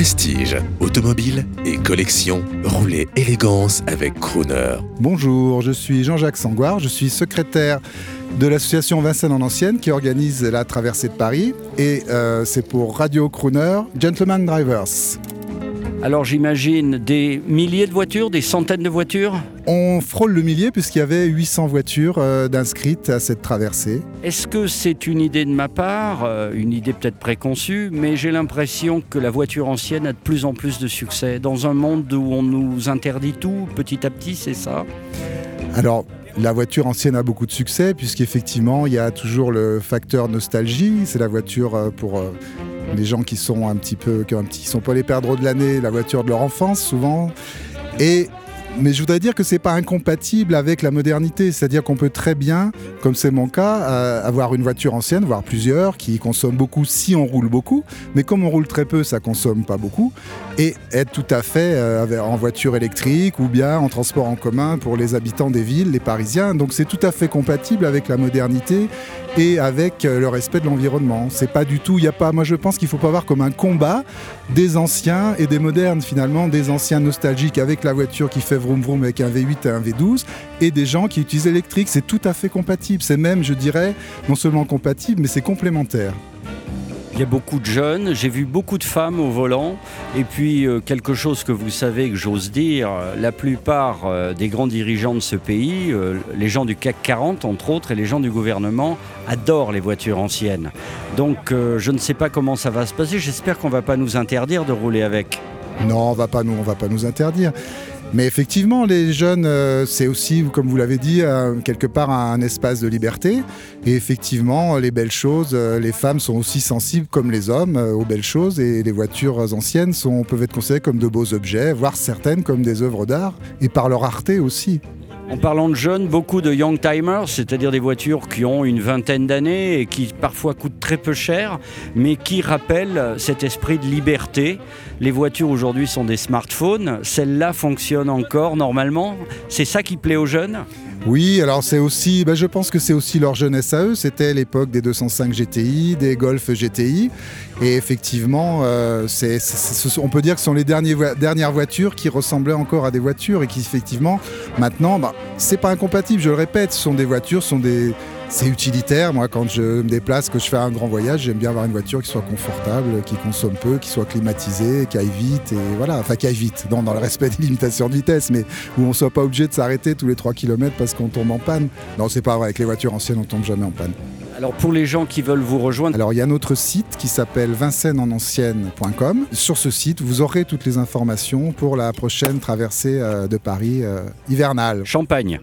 Prestige, automobile et collection, roulez élégance avec Crooner. Bonjour, je suis Jean-Jacques Sangoire, je suis secrétaire de l'association Vincennes en Ancienne qui organise la traversée de Paris et euh, c'est pour Radio Crooner Gentleman Drivers. Alors j'imagine des milliers de voitures, des centaines de voitures On frôle le millier puisqu'il y avait 800 voitures euh, d'inscrites à cette traversée. Est-ce que c'est une idée de ma part, euh, une idée peut-être préconçue, mais j'ai l'impression que la voiture ancienne a de plus en plus de succès dans un monde où on nous interdit tout petit à petit, c'est ça? Alors la voiture ancienne a beaucoup de succès puisqu'effectivement il y a toujours le facteur nostalgie, c'est la voiture euh, pour les gens qui sont un petit peu, qui, qui sont pas les perdreaux de l'année, la voiture de leur enfance souvent. Et mais je voudrais dire que c'est pas incompatible avec la modernité, c'est-à-dire qu'on peut très bien, comme c'est mon cas, euh, avoir une voiture ancienne, voire plusieurs, qui consomment beaucoup si on roule beaucoup, mais comme on roule très peu, ça consomme pas beaucoup, et être tout à fait euh, en voiture électrique ou bien en transport en commun pour les habitants des villes, les Parisiens. Donc c'est tout à fait compatible avec la modernité et avec euh, le respect de l'environnement. C'est pas du tout, il y a pas, moi je pense qu'il faut pas voir comme un combat des anciens et des modernes finalement, des anciens nostalgiques avec la voiture qui fait vroom vroom avec un V8 et un V12 et des gens qui utilisent l'électrique. C'est tout à fait compatible. C'est même, je dirais, non seulement compatible, mais c'est complémentaire. Il y a beaucoup de jeunes, j'ai vu beaucoup de femmes au volant, et puis euh, quelque chose que vous savez que j'ose dire, la plupart euh, des grands dirigeants de ce pays, euh, les gens du CAC 40 entre autres, et les gens du gouvernement, adorent les voitures anciennes. Donc je ne sais pas comment ça va se passer, j'espère qu'on ne va pas nous interdire de rouler avec. Non, on va pas nous, on va pas nous interdire. Mais effectivement, les jeunes, euh, c'est aussi, comme vous l'avez dit, euh, quelque part un espace de liberté. Et effectivement, les belles choses, euh, les femmes sont aussi sensibles comme les hommes aux belles choses. Et les voitures anciennes sont, peuvent être considérées comme de beaux objets, voire certaines comme des œuvres d'art, et par leur rareté aussi. En parlant de jeunes, beaucoup de young timers, c'est-à-dire des voitures qui ont une vingtaine d'années et qui parfois coûtent très peu cher, mais qui rappellent cet esprit de liberté. Les voitures aujourd'hui sont des smartphones, celles-là fonctionnent encore normalement. C'est ça qui plaît aux jeunes? Oui, alors c'est aussi, ben je pense que c'est aussi leur jeunesse à eux. C'était l'époque des 205 GTI, des Golf GTI. Et effectivement, euh, on peut dire que ce sont les dernières voitures qui ressemblaient encore à des voitures et qui, effectivement, maintenant, ben, c'est pas incompatible, je le répète, ce sont des voitures, ce sont des c'est utilitaire. Moi, quand je me déplace, que je fais un grand voyage, j'aime bien avoir une voiture qui soit confortable, qui consomme peu, qui soit climatisée, qui aille vite, et voilà, enfin qui aille vite, dans, dans le respect des limitations de vitesse, mais où on soit pas obligé de s'arrêter tous les 3 km parce qu'on tombe en panne. Non, c'est pas vrai. Avec les voitures anciennes, on tombe jamais en panne. Alors pour les gens qui veulent vous rejoindre Alors il y a notre site qui s'appelle vincennenancienne.com. Sur ce site, vous aurez toutes les informations pour la prochaine traversée euh, de Paris euh, hivernale. Champagne.